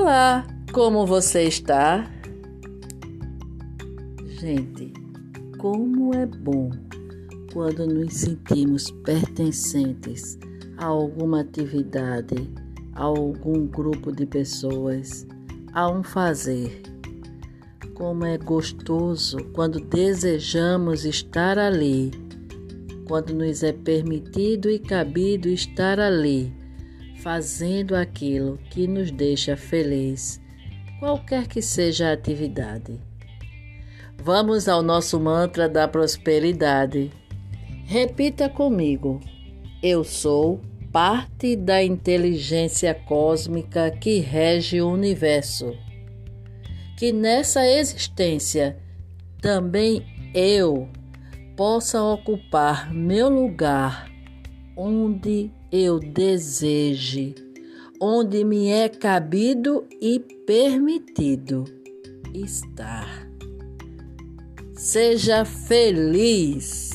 Olá, como você está? Gente, como é bom quando nos sentimos pertencentes a alguma atividade, a algum grupo de pessoas, a um fazer. Como é gostoso quando desejamos estar ali, quando nos é permitido e cabido estar ali fazendo aquilo que nos deixa feliz, qualquer que seja a atividade. Vamos ao nosso mantra da prosperidade. Repita comigo: Eu sou parte da inteligência cósmica que rege o universo. Que nessa existência também eu possa ocupar meu lugar onde eu deseje, onde me é cabido e permitido estar. Seja feliz.